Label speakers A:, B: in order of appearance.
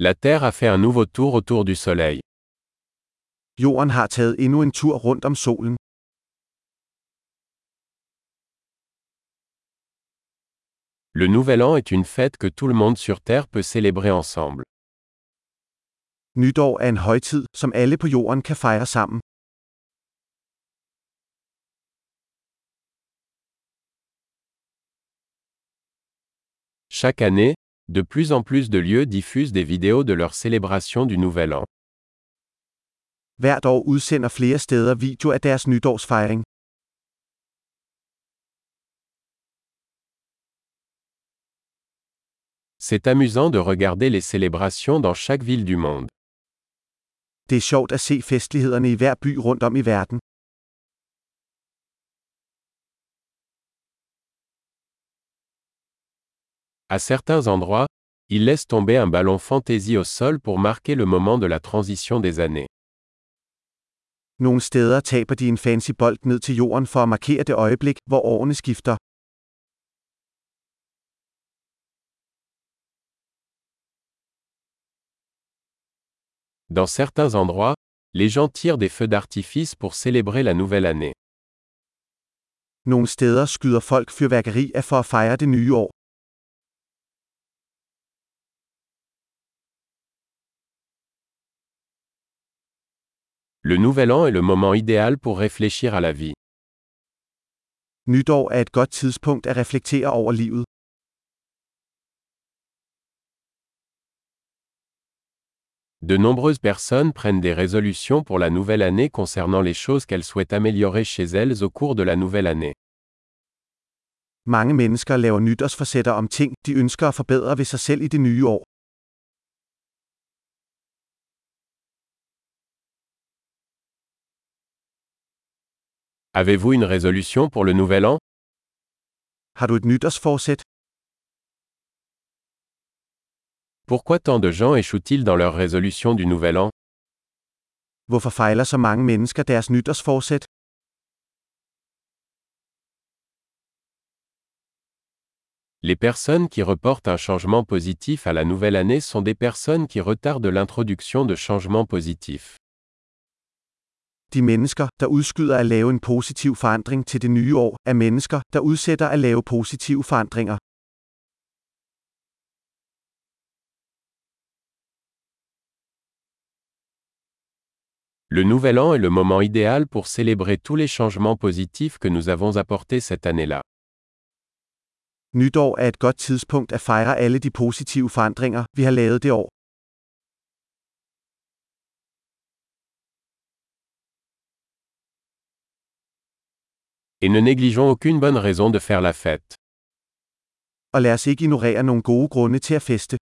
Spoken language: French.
A: La Terre a fait un nouveau tour autour du Soleil.
B: Jorden har taget endnu en tur rundt om solen.
A: Le Nouvel An est une fête que tout le monde sur Terre peut célébrer ensemble.
B: Nytår er en højtid, som alle på jorden kan fejre sammen.
A: Chaque année, de plus en plus de lieux diffusent des vidéos de leur célébration du Nouvel An.
B: Hvert år udsender flere steder video af deres nytårsfejring.
A: C'est amusant de regarder les célébrations dans chaque ville du monde.
B: Det er sjovt at se festlighederne i hver by rundt om i verden.
A: À certains endroits, ils laissent tomber un ballon fantaisie au sol pour marquer le moment de la transition des années.
B: Nogle steder taber de en fancy bold ned til jorden for at markere det øjeblik, hvor årene skifter.
A: Dans certains endroits, les gens tirent des feux d'artifice pour célébrer la nouvelle année.
B: Nogle steder skyder folk fyrværkeri af for at fejre det nye år.
A: Le Nouvel An est le moment idéal pour réfléchir à la vie.
B: Nytår er et godt tidspunkt at reflektere over livet.
A: De nombreuses personnes prennent des résolutions pour la nouvelle année concernant les choses qu'elles souhaitent améliorer chez elles au cours de la nouvelle année.
B: Mange mennesker laver nytårsforsætter om ting, de ønsker at forbedre ved sig selv i det nye år.
A: Avez-vous une résolution pour le Nouvel An?
B: Har du et nytårsforsæt?
A: Pourquoi tant de gens échouent-ils dans leur résolution du Nouvel An?
B: Hvorfor fejler så mange mennesker deres nytårsforsæt?
A: Les personnes qui reportent un changement positif à la nouvelle année sont des personnes qui retardent l'introduction de changements positifs.
B: De mennesker, der udskyder at lave en positiv forandring til det nye år, er mennesker, der udsætter at lave positive forandringer.
A: Le Nouvel An est le moment idéal pour célébrer tous les changements positifs que nous avons apportés cette année-là.
B: Nytår er et godt tidspunkt at fejre alle de positive forandringer, vi har lavet det år.
A: Et ne négligeons aucune bonne raison de faire la fête.
B: Og lad os ikke ignorere nogle gode grunde til at feste.